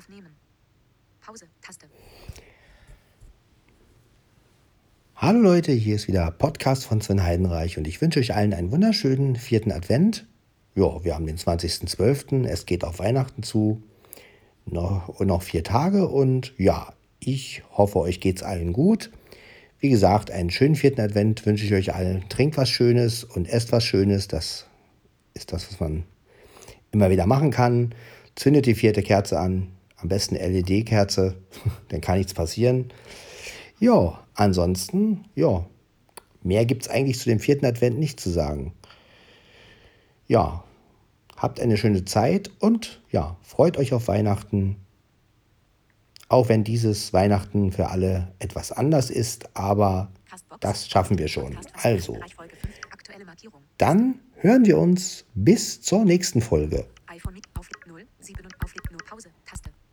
Aufnehmen. Pause. Taste. Hallo Leute, hier ist wieder Podcast von Sven Heidenreich und ich wünsche euch allen einen wunderschönen vierten Advent. Ja, wir haben den 20.12., es geht auf Weihnachten zu. Noch, noch vier Tage und ja, ich hoffe, euch geht es allen gut. Wie gesagt, einen schönen vierten Advent wünsche ich euch allen. Trinkt was Schönes und esst was Schönes. Das ist das, was man immer wieder machen kann. Zündet die vierte Kerze an. Am besten LED-Kerze, dann kann nichts passieren. Ja, ansonsten, ja, mehr gibt es eigentlich zu dem vierten Advent nicht zu sagen. Ja, habt eine schöne Zeit und ja, freut euch auf Weihnachten. Auch wenn dieses Weihnachten für alle etwas anders ist, aber das schaffen wir schon. Also, dann hören wir uns bis zur nächsten Folge.